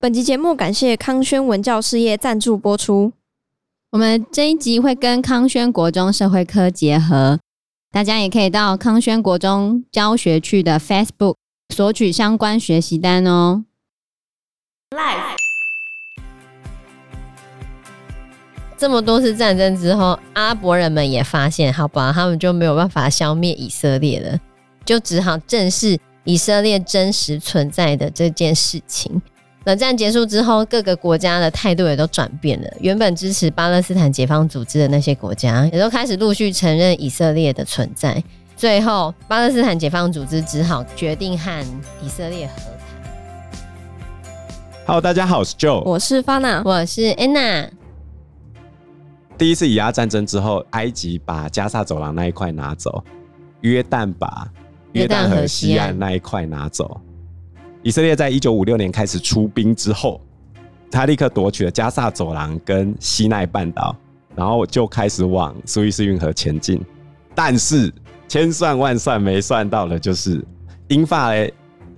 本集节目感谢康轩文教事业赞助播出。我们这一集会跟康轩国中社会科结合，大家也可以到康轩国中教学区的 Facebook 索取相关学习单哦。Life 这么多次战争之后，阿拉伯人们也发现，好吧，他们就没有办法消灭以色列了，就只好正视以色列真实存在的这件事情。冷战结束之后，各个国家的态度也都转变了。原本支持巴勒斯坦解放组织的那些国家，也都开始陆续承认以色列的存在。最后，巴勒斯坦解放组织只好决定和以色列和谈。Hello，大家好，我是 Joe，我是 Fana，我是 Anna。第一次以阿战争之后，埃及把加萨走廊那一块拿走，约旦把约旦河西岸那一块拿走。以色列在一九五六年开始出兵之后，他立刻夺取了加萨走廊跟西奈半岛，然后就开始往苏伊士运河前进。但是千算万算没算到的就是，英法嘞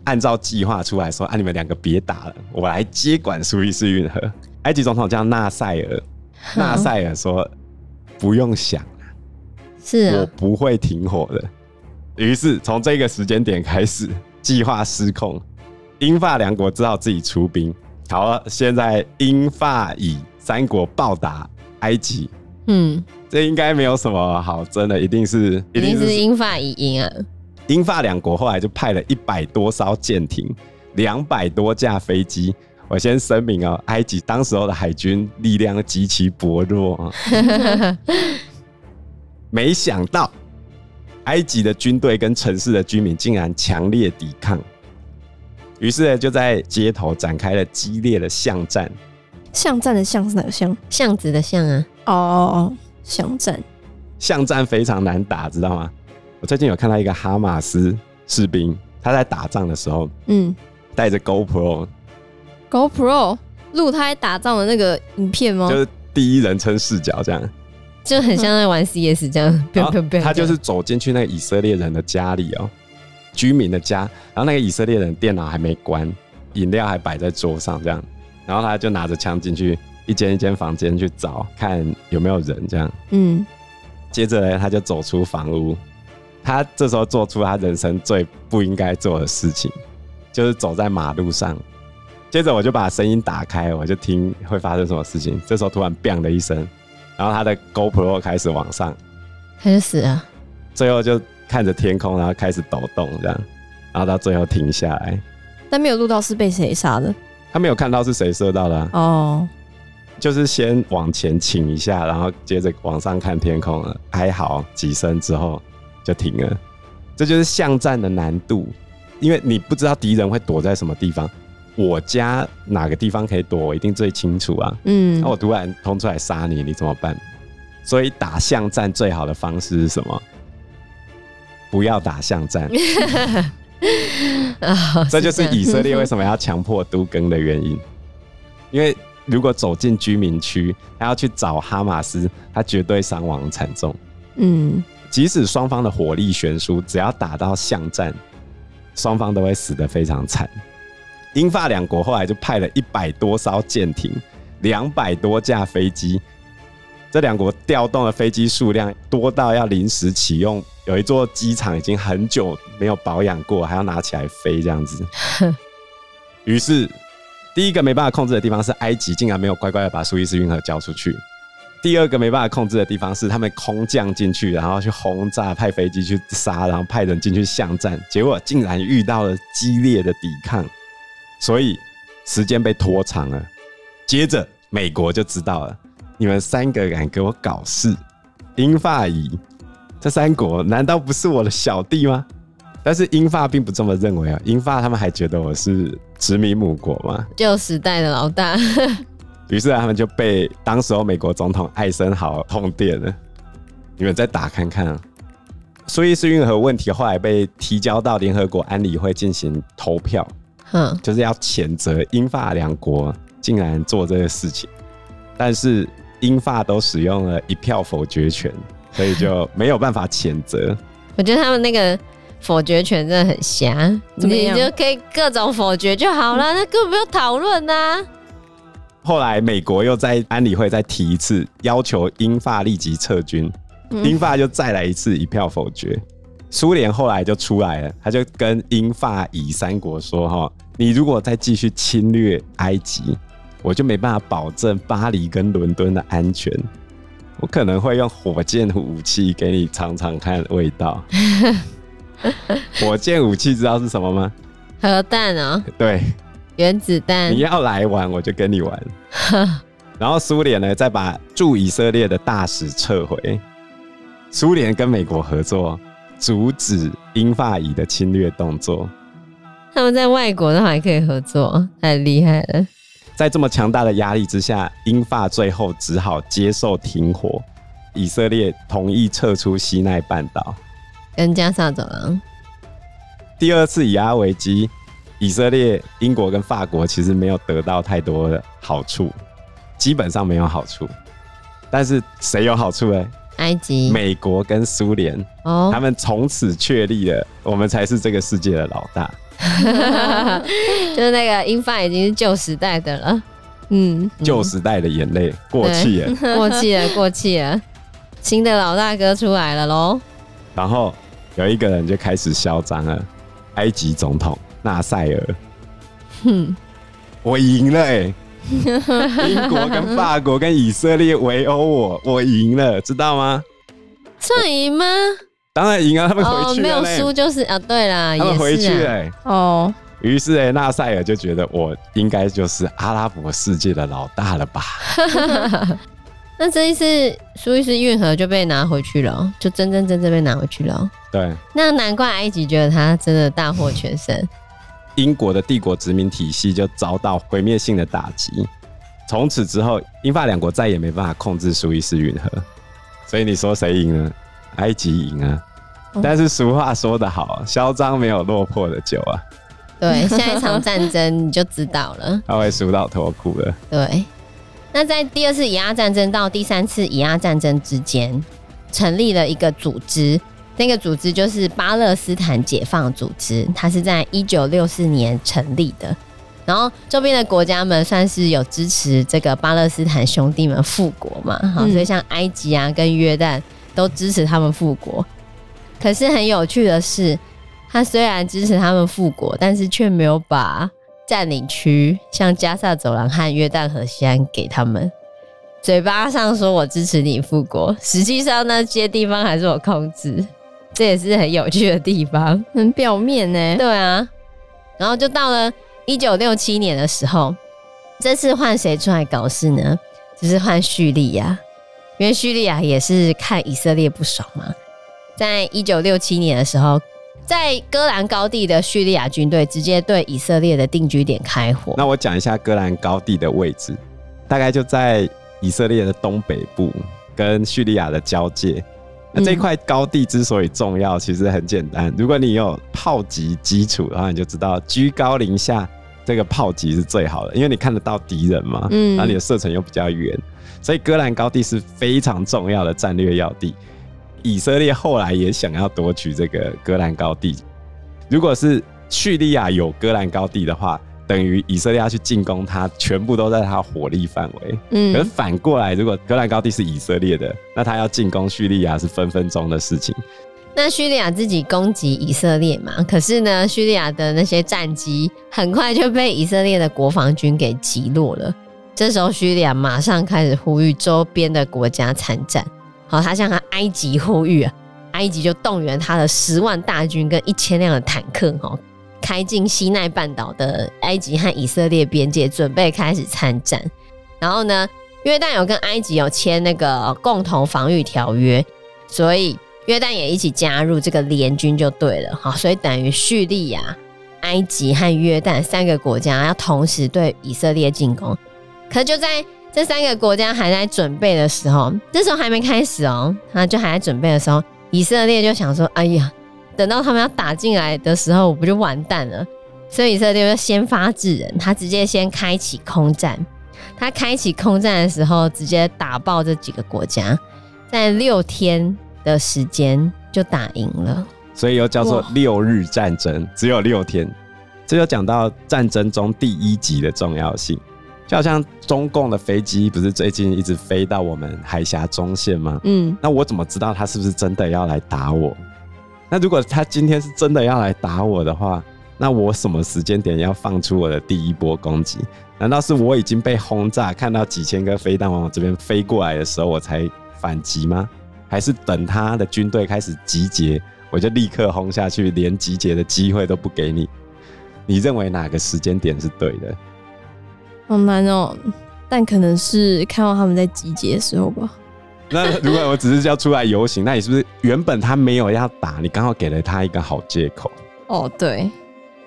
按照计划出来说：“啊，你们两个别打了，我来接管苏伊士运河。”埃及总统叫纳赛尔，纳赛尔说：“不用想，是我不会停火的。”于是从这个时间点开始，计划失控。英法两国只好自己出兵。好了，现在英法以三国暴打埃及。嗯，这应该没有什么好争的，一定是一定是英法以赢啊。英法两国后来就派了一百多艘舰艇，两百多架飞机。我先声明哦，埃及当时候的海军力量极其薄弱啊。没想到，埃及的军队跟城市的居民竟然强烈抵抗。于是呢，就在街头展开了激烈的巷战。巷战的巷是哪个巷？巷子的巷啊。哦哦哦，巷战。巷战非常难打，知道吗？我最近有看到一个哈马斯士兵，他在打仗的时候，嗯，带着 GoPro。GoPro 录他在打仗的那个影片吗？就是第一人称视角，这样，就很像在玩 CS 这样。不要不要不要！他就是走进去那个以色列人的家里哦。居民的家，然后那个以色列人电脑还没关，饮料还摆在桌上，这样，然后他就拿着枪进去一间一间房间去找，看有没有人，这样，嗯，接着呢，他就走出房屋，他这时候做出他人生最不应该做的事情，就是走在马路上，接着我就把声音打开，我就听会发生什么事情，这时候突然 “bang” 的一声，然后他的 GoPro 开始往上，开始死了，最后就。看着天空，然后开始抖动，这样，然后到最后停下来。但没有录到是被谁杀的？他没有看到是谁射到的、啊。哦，oh. 就是先往前倾一下，然后接着往上看天空了，哀嚎几声之后就停了。这就是巷战的难度，因为你不知道敌人会躲在什么地方。我家哪个地方可以躲，我一定最清楚啊。嗯，那我突然冲出来杀你，你怎么办？所以打巷战最好的方式是什么？不要打巷战，这就是以色列为什么要强迫都更的原因。因为如果走进居民区，他要去找哈马斯，他绝对伤亡惨重。嗯，即使双方的火力悬殊，只要打到巷战，双方都会死得非常惨。英法两国后来就派了一百多艘舰艇，两百多架飞机。这两国调动的飞机数量多到要临时启用。有一座机场已经很久没有保养过，还要拿起来飞这样子。于是，第一个没办法控制的地方是埃及竟然没有乖乖的把苏伊士运河交出去。第二个没办法控制的地方是他们空降进去，然后去轰炸，派飞机去杀，然后派人进去巷战，结果竟然遇到了激烈的抵抗，所以时间被拖长了。接着，美国就知道了，你们三个敢给我搞事，英法以。这三国难道不是我的小弟吗？但是英法并不这么认为啊，英法他们还觉得我是殖民母国嘛，旧时代的老大。于是他们就被当时候美国总统艾森豪通电了。你们再打看看啊，苏伊士运河问题后来被提交到联合国安理会进行投票，嗯，就是要谴责英法两国竟然做这个事情，但是英法都使用了一票否决权。所以就没有办法谴责。我觉得他们那个否决权真的很瞎，你就可以各种否决就好了，那根本不用讨论呐。后来美国又在安理会再提一次，要求英法立即撤军，嗯、英法就再来一次一票否决。苏联后来就出来了，他就跟英法以三国说：“哈，你如果再继续侵略埃及，我就没办法保证巴黎跟伦敦的安全。我可能会用火箭武器给你尝尝看味道。火箭武器知道是什么吗？核弹哦。对，原子弹。你要来玩，我就跟你玩。然后苏联呢，再把驻以色列的大使撤回。苏联跟美国合作。”阻止英法以的侵略动作，他们在外国都还可以合作，太厉害了。在这么强大的压力之下，英法最后只好接受停火，以色列同意撤出西奈半岛，跟加萨走廊。第二次以阿危机，以色列、英国跟法国其实没有得到太多的好处，基本上没有好处。但是谁有好处呢？埃及、美国跟苏联，哦，他们从此确立了我们才是这个世界的老大。就是那个英法已经是旧时代的了，嗯，旧时代的眼泪过气了，过气了，过气了，新的老大哥出来了喽。然后有一个人就开始嚣张了，埃及总统纳赛尔，哼，我赢了哎、欸。英国跟法国跟以色列围殴我，我赢了，知道吗？算赢吗？当然赢啊！他们回去了、哦、没有输就是啊。对啦，他们回去了、欸。哦，于是哎、欸，纳赛尔就觉得我应该就是阿拉伯世界的老大了吧？那这一次苏伊士运河就被拿回去了，就真真正正被拿回去了。对，那难怪埃及觉得他真的大获全胜。英国的帝国殖民体系就遭到毁灭性的打击，从此之后，英法两国再也没办法控制苏伊士运河。所以你说谁赢呢？埃及赢啊！哦、但是俗话说得好，嚣张没有落魄的酒啊。对，下一场战争你就知道了，他会输到脱裤了。对，那在第二次以阿战争到第三次以阿战争之间，成立了一个组织。那个组织就是巴勒斯坦解放组织，它是在一九六四年成立的。然后周边的国家们算是有支持这个巴勒斯坦兄弟们复国嘛，好、嗯，所以像埃及啊跟约旦都支持他们复国。可是很有趣的是，他虽然支持他们复国，但是却没有把占领区像加萨走廊和约旦河西岸给他们。嘴巴上说我支持你复国，实际上那些地方还是我控制。这也是很有趣的地方，很表面呢。对啊，然后就到了一九六七年的时候，这次换谁出来搞事呢？就是换叙利亚，因为叙利亚也是看以色列不爽嘛。在一九六七年的时候，在戈兰高地的叙利亚军队直接对以色列的定居点开火。那我讲一下戈兰高地的位置，大概就在以色列的东北部，跟叙利亚的交界。那这块高地之所以重要，其实很简单。如果你有炮击基础，然后你就知道居高临下这个炮击是最好的，因为你看得到敌人嘛，嗯，然后你的射程又比较远，所以戈兰高地是非常重要的战略要地。以色列后来也想要夺取这个戈兰高地。如果是叙利亚有戈兰高地的话，等于以色列要去进攻它，全部都在它火力范围。嗯，可是反过来，如果戈兰高地是以色列的，那他要进攻叙利亚是分分钟的事情。那叙利亚自己攻击以色列嘛？可是呢，叙利亚的那些战机很快就被以色列的国防军给击落了。这时候，叙利亚马上开始呼吁周边的国家参战。好，他向他埃及呼吁啊，埃及就动员他的十万大军跟一千辆的坦克，哈。开进西奈半岛的埃及和以色列边界，准备开始参战。然后呢，约旦有跟埃及有签那个共同防御条约，所以约旦也一起加入这个联军就对了。好，所以等于叙利亚、埃及和约旦三个国家要同时对以色列进攻。可就在这三个国家还在准备的时候，这时候还没开始哦，他就还在准备的时候，以色列就想说：“哎呀。”等到他们要打进来的时候，我不就完蛋了？所以以色列就先发制人，他直接先开启空战。他开启空战的时候，直接打爆这几个国家，在六天的时间就打赢了。所以又叫做六日战争，只有六天。这就讲到战争中第一集的重要性，就好像中共的飞机不是最近一直飞到我们海峡中线吗？嗯，那我怎么知道他是不是真的要来打我？那如果他今天是真的要来打我的话，那我什么时间点要放出我的第一波攻击？难道是我已经被轰炸，看到几千个飞弹往我这边飞过来的时候，我才反击吗？还是等他的军队开始集结，我就立刻轰下去，连集结的机会都不给你？你认为哪个时间点是对的？好难哦，但可能是看到他们在集结的时候吧。那如果我只是要出来游行，那你是不是原本他没有要打，你刚好给了他一个好借口？哦，对，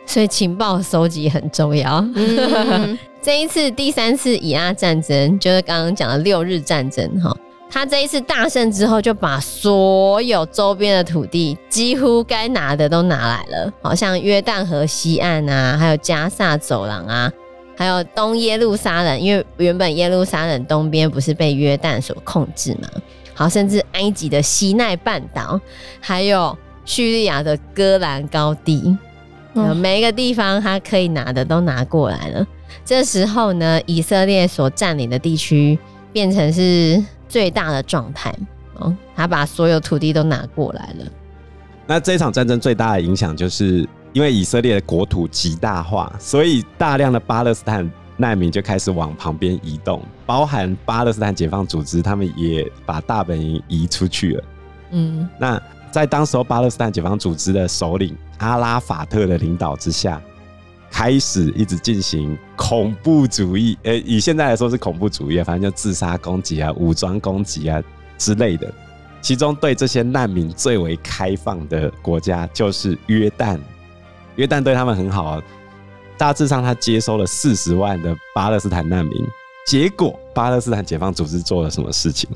所以情报收集很重要。嗯、这一次第三次以阿战争，就是刚刚讲的六日战争，哈。他这一次大胜之后，就把所有周边的土地几乎该拿的都拿来了，好像约旦河西岸啊，还有加萨走廊啊，还有东耶路撒冷，因为原本耶路撒冷东边不是被约旦所控制嘛，好，甚至埃及的西奈半岛，还有叙利亚的戈兰高地，嗯，每一个地方他可以拿的都拿过来了。这时候呢，以色列所占领的地区变成是。最大的状态，哦，他把所有土地都拿过来了。那这场战争最大的影响，就是因为以色列的国土极大化，所以大量的巴勒斯坦难民就开始往旁边移动，包含巴勒斯坦解放组织，他们也把大本营移出去了。嗯，那在当时候巴勒斯坦解放组织的首领阿拉法特的领导之下。开始一直进行恐怖主义，呃，以现在来说是恐怖主义，反正就自杀攻击啊、武装攻击啊之类的。其中对这些难民最为开放的国家就是约旦，约旦对他们很好，啊大致上他接收了四十万的巴勒斯坦难民。结果巴勒斯坦解放组织做了什么事情？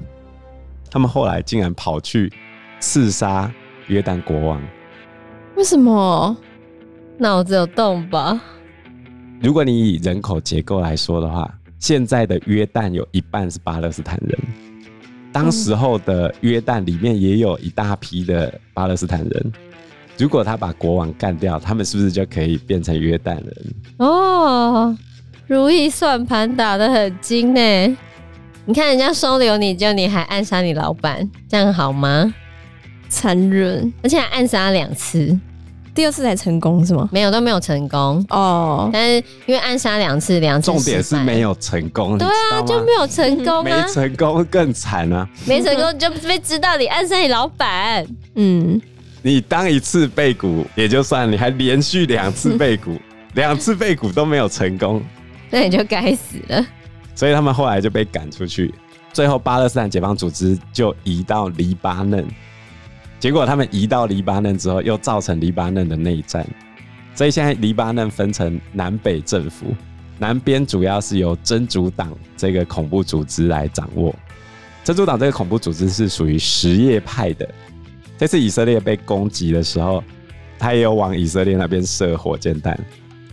他们后来竟然跑去刺杀约旦国王。为什么？脑子有洞吧？如果你以人口结构来说的话，现在的约旦有一半是巴勒斯坦人，当时候的约旦里面也有一大批的巴勒斯坦人。如果他把国王干掉，他们是不是就可以变成约旦人？哦，如意算盘打得很精呢。你看人家收留你，就你还暗杀你老板，这样好吗？残忍，而且还暗杀两次。第二次才成功是吗？没有，都没有成功哦。Oh. 但是因为暗杀两次，两次重点是没有成功。对啊，就没有成功啊。没成功更惨啊！没成功就被知道你暗杀你老板。嗯，你当一次被捕也就算，你还连续两次被捕，两次被捕都没有成功，那你就该死了。所以他们后来就被赶出去，最后巴勒斯坦解放组织就移到黎巴嫩。结果他们移到黎巴嫩之后，又造成黎巴嫩的内战，所以现在黎巴嫩分成南北政府，南边主要是由真主党这个恐怖组织来掌握。真主党这个恐怖组织是属于什叶派的。这次以色列被攻击的时候，他也有往以色列那边射火箭弹，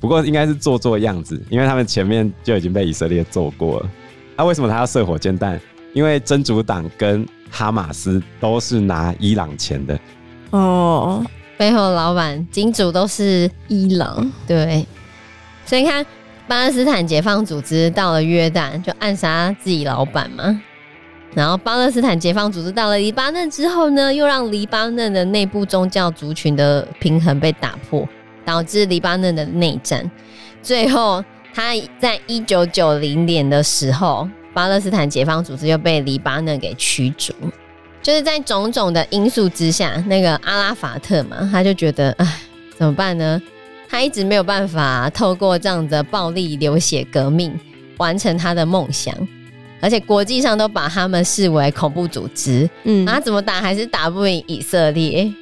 不过应该是做做样子，因为他们前面就已经被以色列做过了。那为什么他要射火箭弹？因为真主党跟哈马斯都是拿伊朗钱的。哦，背后老板金主都是伊朗，对，所以你看巴勒斯坦解放组织到了约旦就暗杀自己老板嘛，然后巴勒斯坦解放组织到了黎巴嫩之后呢，又让黎巴嫩的内部宗教族群的平衡被打破，导致黎巴嫩的内战，最后他在一九九零年的时候。巴勒斯坦解放组织又被黎巴嫩给驱逐，就是在种种的因素之下，那个阿拉法特嘛，他就觉得，哎，怎么办呢？他一直没有办法透过这样的暴力流血革命完成他的梦想，而且国际上都把他们视为恐怖组织，嗯，他怎么打还是打不赢以色列。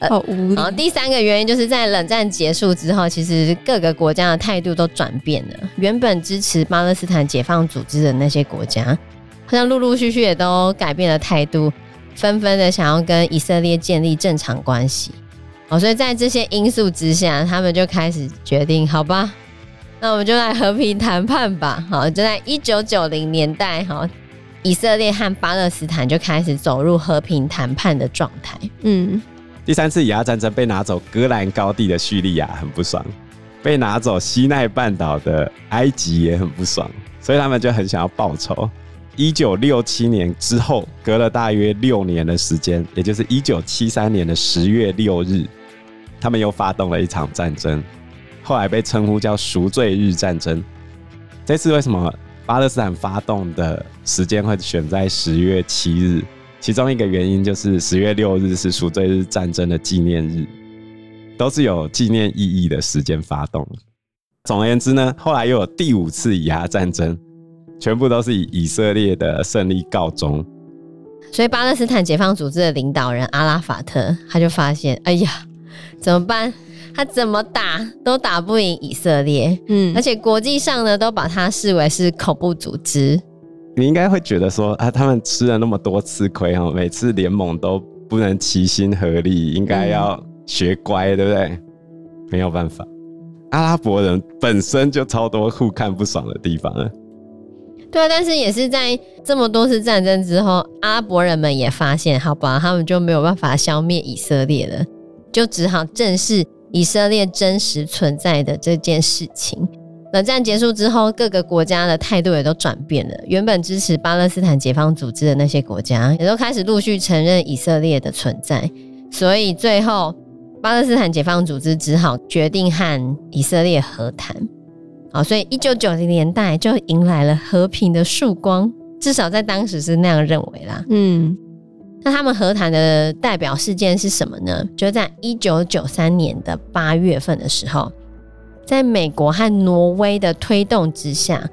好。然后第三个原因就是在冷战结束之后，其实各个国家的态度都转变了。原本支持巴勒斯坦解放组织的那些国家，好像陆陆续续也都改变了态度，纷纷的想要跟以色列建立正常关系。哦，所以在这些因素之下，他们就开始决定，好吧，那我们就来和平谈判吧。好，就在一九九零年代，好，以色列和巴勒斯坦就开始走入和平谈判的状态。嗯。第三次以阿战争被拿走戈兰高地的叙利亚很不爽，被拿走西奈半岛的埃及也很不爽，所以他们就很想要报仇。一九六七年之后，隔了大约六年的时间，也就是一九七三年的十月六日，他们又发动了一场战争，后来被称呼叫赎罪日战争。这次为什么巴勒斯坦发动的时间会选在十月七日？其中一个原因就是十月六日是赎罪日战争的纪念日，都是有纪念意义的时间发动。总而言之呢，后来又有第五次以阿战争，全部都是以以色列的胜利告终。所以巴勒斯坦解放组织的领导人阿拉法特他就发现，哎呀，怎么办？他怎么打都打不赢以色列，嗯，而且国际上呢都把他视为是恐怖组织。你应该会觉得说啊，他们吃了那么多次亏哈，每次联盟都不能齐心合力，应该要学乖，对不对？没有办法，阿拉伯人本身就超多互看不爽的地方啊。对啊，但是也是在这么多次战争之后，阿拉伯人们也发现，好吧，他们就没有办法消灭以色列了，就只好正视以色列真实存在的这件事情。冷战结束之后，各个国家的态度也都转变了。原本支持巴勒斯坦解放组织的那些国家，也都开始陆续承认以色列的存在。所以最后，巴勒斯坦解放组织只好决定和以色列和谈。好，所以一九九零年代就迎来了和平的曙光，至少在当时是那样认为啦。嗯，那他们和谈的代表事件是什么呢？就在一九九三年的八月份的时候。在美国和挪威的推动之下，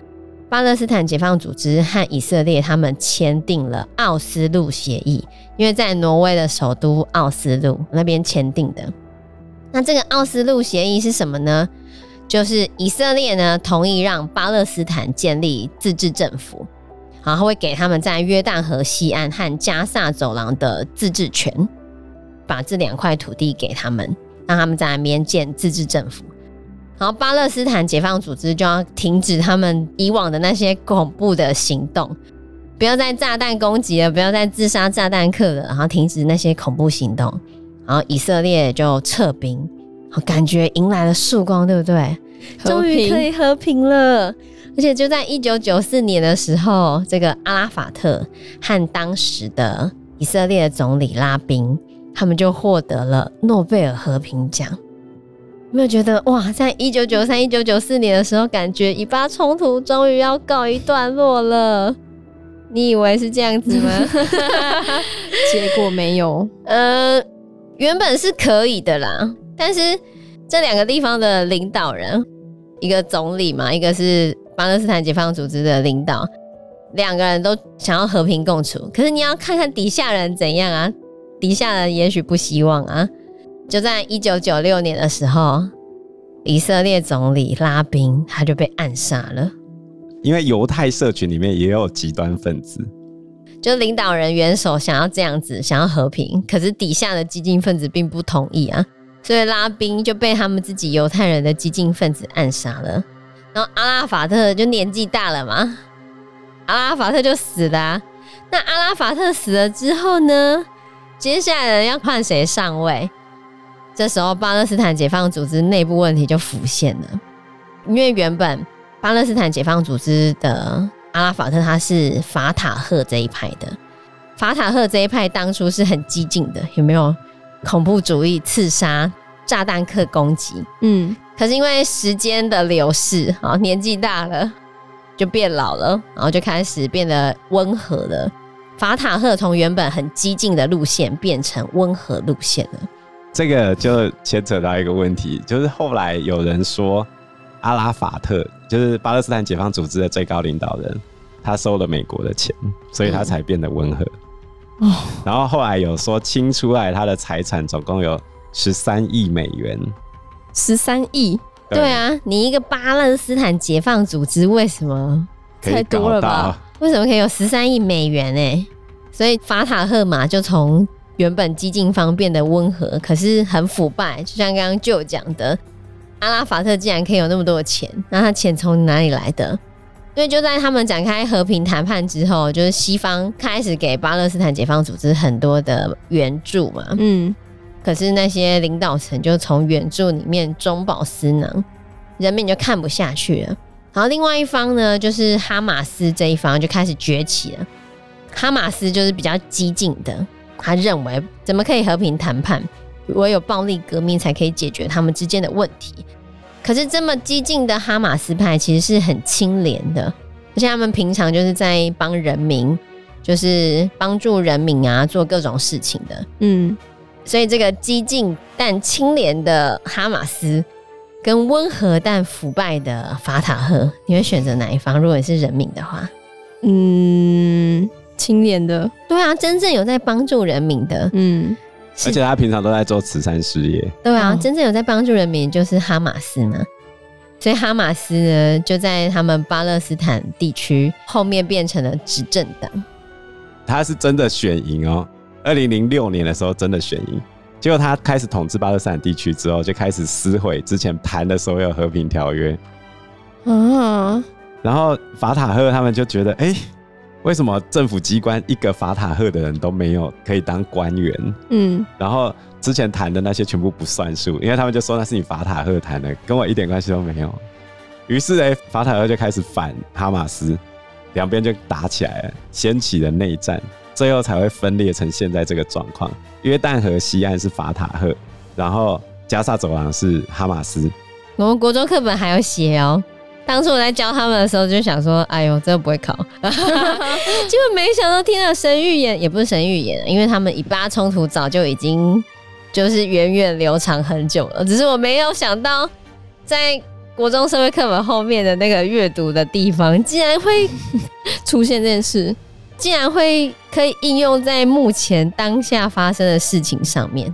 巴勒斯坦解放组织和以色列他们签订了奥斯陆协议，因为在挪威的首都奥斯陆那边签订的。那这个奥斯陆协议是什么呢？就是以色列呢同意让巴勒斯坦建立自治政府，然后会给他们在约旦河西岸和加萨走廊的自治权，把这两块土地给他们，让他们在那边建自治政府。然后巴勒斯坦解放组织就要停止他们以往的那些恐怖的行动，不要再炸弹攻击了，不要再自杀炸弹客了，然后停止那些恐怖行动。然后以色列就撤兵，感觉迎来了曙光，对不对？终于可以和平了。而且就在一九九四年的时候，这个阿拉法特和当时的以色列总理拉宾，他们就获得了诺贝尔和平奖。有没有觉得哇，在一九九三、一九九四年的时候，感觉以巴冲突终于要告一段落了？你以为是这样子吗？结果没有。呃，原本是可以的啦，但是这两个地方的领导人，一个总理嘛，一个是巴勒斯坦解放组织的领导，两个人都想要和平共处。可是你要看看底下人怎样啊？底下人也许不希望啊。就在一九九六年的时候，以色列总理拉宾他就被暗杀了。因为犹太社群里面也有极端分子，就领导人元首想要这样子，想要和平，可是底下的激进分子并不同意啊，所以拉宾就被他们自己犹太人的激进分子暗杀了。然后阿拉法特就年纪大了嘛，阿拉法特就死了啊。那阿拉法特死了之后呢，接下来要换谁上位？这时候，巴勒斯坦解放组织内部问题就浮现了，因为原本巴勒斯坦解放组织的阿拉法特他是法塔赫这一派的，法塔赫这一派当初是很激进的，有没有恐怖主义、刺杀、炸弹客攻击？嗯，可是因为时间的流逝，啊，年纪大了就变老了，然后就开始变得温和了。法塔赫从原本很激进的路线变成温和路线了。这个就牵扯到一个问题，就是后来有人说阿拉法特就是巴勒斯坦解放组织的最高领导人，他收了美国的钱，所以他才变得温和。哦，然后后来有说清出来他的财产总共有十三亿美元，十三亿？对啊，你一个巴勒斯坦解放组织为什么太多了吧？为什么可以有十三亿美元呢？所以法塔赫嘛，就从。原本激进方变得温和，可是很腐败。就像刚刚就讲的，阿拉法特竟然可以有那么多的钱，那他钱从哪里来的？所以就在他们展开和平谈判之后，就是西方开始给巴勒斯坦解放组织很多的援助嘛。嗯，可是那些领导层就从援助里面中饱私囊，人民就看不下去了。然后另外一方呢，就是哈马斯这一方就开始崛起了。哈马斯就是比较激进的，他认为怎么可以和平谈判，唯有暴力革命才可以解决他们之间的问题。可是这么激进的哈马斯派其实是很清廉的，而且他们平常就是在帮人民，就是帮助人民啊做各种事情的。嗯，所以这个激进但清廉的哈马斯，跟温和但腐败的法塔赫，你会选择哪一方？如果你是人民的话，嗯，清廉的。对啊，真正有在帮助人民的，嗯。而且他平常都在做慈善事业。对啊，真正有在帮助人民就是哈马斯嘛。所以哈马斯呢，就在他们巴勒斯坦地区后面变成了执政党。他是真的选赢哦，二零零六年的时候真的选赢。结果他开始统治巴勒斯坦地区之后，就开始撕毁之前谈的所有和平条约。嗯。然后法塔赫他们就觉得，哎。为什么政府机关一个法塔赫的人都没有可以当官员？嗯，然后之前谈的那些全部不算数，因为他们就说那是你法塔赫谈的，跟我一点关系都没有。于是呢，法塔赫就开始反哈马斯，两边就打起来了，掀起了内战，最后才会分裂成现在这个状况。约旦河西岸是法塔赫，然后加萨走廊是哈马斯。我们国中课本还有写哦。当初我在教他们的时候，就想说：“哎呦，这个不会考。”结果没想到听了神预言，也不是神预言，因为他们以巴冲突早就已经就是源远流长很久了。只是我没有想到，在国中社会课本后面的那个阅读的地方，竟然会出现这件事，竟然会可以应用在目前当下发生的事情上面。